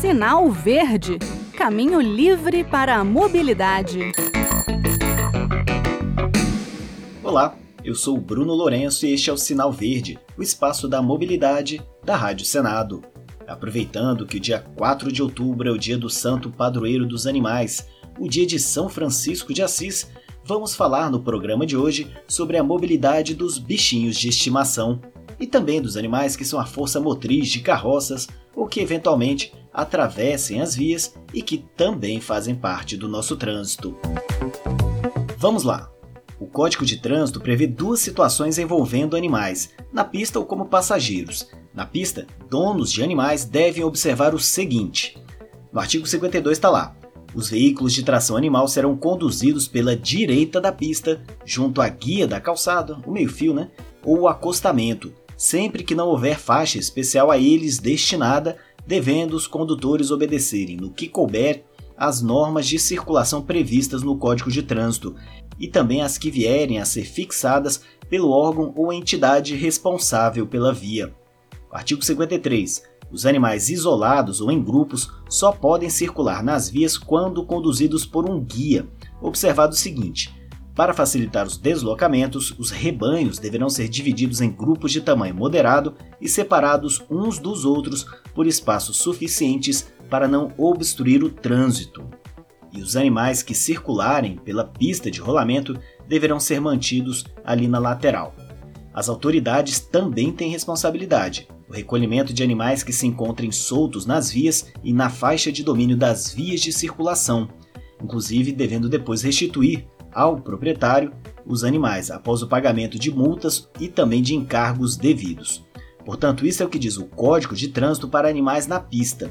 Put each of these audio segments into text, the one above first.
Sinal Verde Caminho livre para a mobilidade. Olá, eu sou Bruno Lourenço e este é o Sinal Verde, o espaço da mobilidade da Rádio Senado. Aproveitando que o dia 4 de outubro é o dia do Santo Padroeiro dos Animais, o dia de São Francisco de Assis, vamos falar no programa de hoje sobre a mobilidade dos bichinhos de estimação e também dos animais que são a força motriz de carroças ou que eventualmente atravessem as vias e que também fazem parte do nosso trânsito. Vamos lá! O Código de Trânsito prevê duas situações envolvendo animais, na pista ou como passageiros. Na pista, donos de animais devem observar o seguinte: no artigo 52 está lá. Os veículos de tração animal serão conduzidos pela direita da pista, junto à guia da calçada, o meio-fio, né? Ou o acostamento, sempre que não houver faixa especial a eles destinada, devendo os condutores obedecerem, no que couber, as normas de circulação previstas no Código de Trânsito e também as que vierem a ser fixadas pelo órgão ou entidade responsável pela via. Artigo 53. Os animais isolados ou em grupos só podem circular nas vias quando conduzidos por um guia. Observado o seguinte: para facilitar os deslocamentos, os rebanhos deverão ser divididos em grupos de tamanho moderado e separados uns dos outros por espaços suficientes para não obstruir o trânsito. E os animais que circularem pela pista de rolamento deverão ser mantidos ali na lateral. As autoridades também têm responsabilidade. O recolhimento de animais que se encontrem soltos nas vias e na faixa de domínio das vias de circulação, inclusive devendo depois restituir ao proprietário os animais após o pagamento de multas e também de encargos devidos. Portanto, isso é o que diz o Código de Trânsito para animais na pista.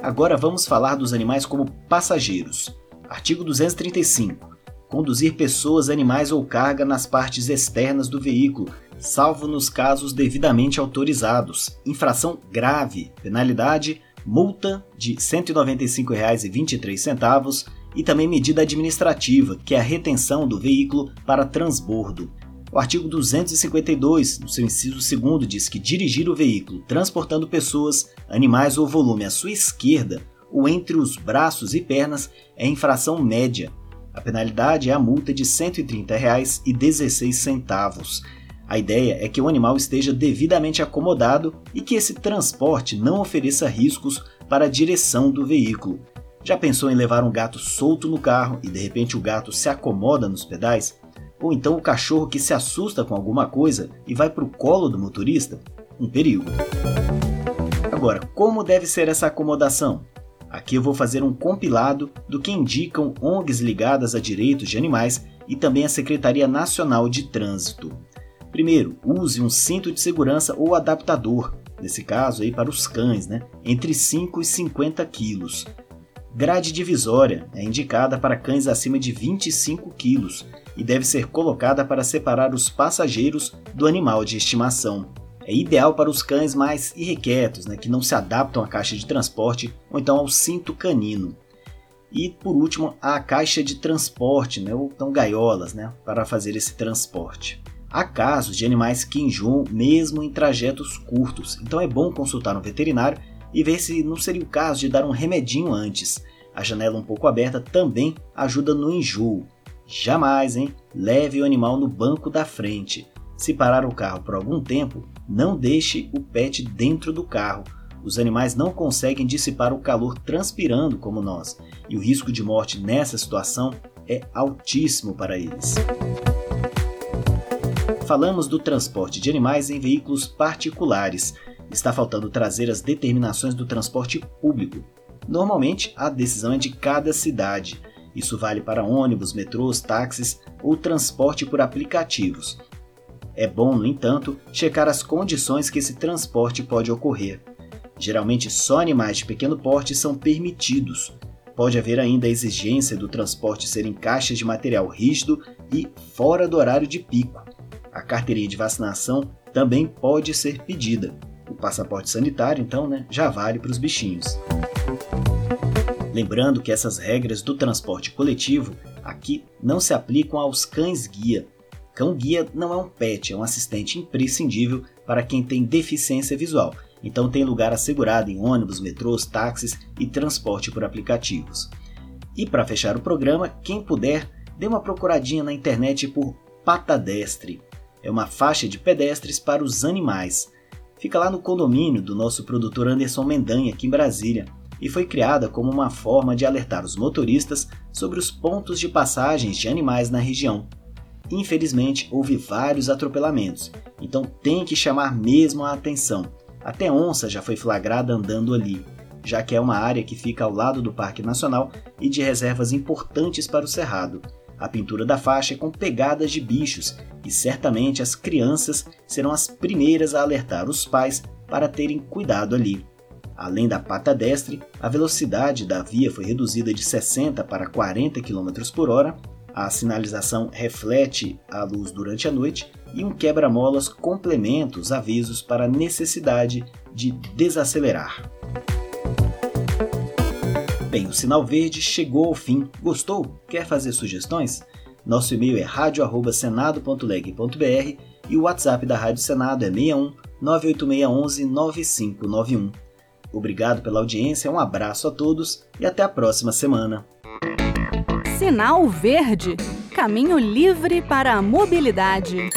Agora vamos falar dos animais como passageiros. Artigo 235. Conduzir pessoas, animais ou carga nas partes externas do veículo, salvo nos casos devidamente autorizados. Infração grave. Penalidade: multa de R$ 195,23 e também medida administrativa, que é a retenção do veículo para transbordo. O artigo 252, no seu inciso 2, diz que dirigir o veículo transportando pessoas, animais ou volume à sua esquerda ou entre os braços e pernas é infração média. A penalidade é a multa de R$ 130,16. A ideia é que o animal esteja devidamente acomodado e que esse transporte não ofereça riscos para a direção do veículo. Já pensou em levar um gato solto no carro e de repente o gato se acomoda nos pedais? Ou então o cachorro que se assusta com alguma coisa e vai para o colo do motorista? Um perigo. Agora, como deve ser essa acomodação? Aqui eu vou fazer um compilado do que indicam ONGs ligadas a direitos de animais e também a Secretaria Nacional de Trânsito. Primeiro, use um cinto de segurança ou adaptador, nesse caso aí para os cães, né? entre 5 e 50 quilos. Grade divisória é indicada para cães acima de 25 quilos e deve ser colocada para separar os passageiros do animal de estimação. É ideal para os cães mais irrequietos, né, que não se adaptam à caixa de transporte ou então ao cinto canino. E por último, a caixa de transporte, né, ou então gaiolas, né, para fazer esse transporte. Há casos de animais que enjoam mesmo em trajetos curtos, então é bom consultar um veterinário e ver se não seria o caso de dar um remedinho antes. A janela um pouco aberta também ajuda no enjoo. Jamais, hein? Leve o animal no banco da frente. Se parar o carro por algum tempo, não deixe o pet dentro do carro. Os animais não conseguem dissipar o calor transpirando como nós, e o risco de morte nessa situação é altíssimo para eles. Falamos do transporte de animais em veículos particulares está faltando trazer as determinações do transporte público. Normalmente, a decisão é de cada cidade. Isso vale para ônibus, metrôs, táxis ou transporte por aplicativos. É bom, no entanto, checar as condições que esse transporte pode ocorrer. Geralmente, só animais de pequeno porte são permitidos. Pode haver ainda a exigência do transporte ser em caixas de material rígido e fora do horário de pico. A carteirinha de vacinação também pode ser pedida. O passaporte sanitário, então, né, já vale para os bichinhos. Lembrando que essas regras do transporte coletivo aqui não se aplicam aos cães-guia. Cão-guia não é um pet, é um assistente imprescindível para quem tem deficiência visual então tem lugar assegurado em ônibus, metrôs, táxis e transporte por aplicativos. E para fechar o programa, quem puder, dê uma procuradinha na internet por Patadestre. É uma faixa de pedestres para os animais. Fica lá no condomínio do nosso produtor Anderson Mendanha, aqui em Brasília, e foi criada como uma forma de alertar os motoristas sobre os pontos de passagens de animais na região. Infelizmente, houve vários atropelamentos, então tem que chamar mesmo a atenção. Até onça já foi flagrada andando ali, já que é uma área que fica ao lado do Parque Nacional e de reservas importantes para o Cerrado. A pintura da faixa é com pegadas de bichos e certamente as crianças serão as primeiras a alertar os pais para terem cuidado ali. Além da pata destre, a velocidade da via foi reduzida de 60 para 40 km por hora a sinalização reflete a luz durante a noite e um quebra-molas complementa os avisos para a necessidade de desacelerar. Bem, o sinal verde chegou ao fim. Gostou? Quer fazer sugestões? Nosso e-mail é radio@senado.leg.br e o WhatsApp da Rádio Senado é 61 98611 9591. Obrigado pela audiência, um abraço a todos e até a próxima semana. Sinal Verde Caminho livre para a mobilidade.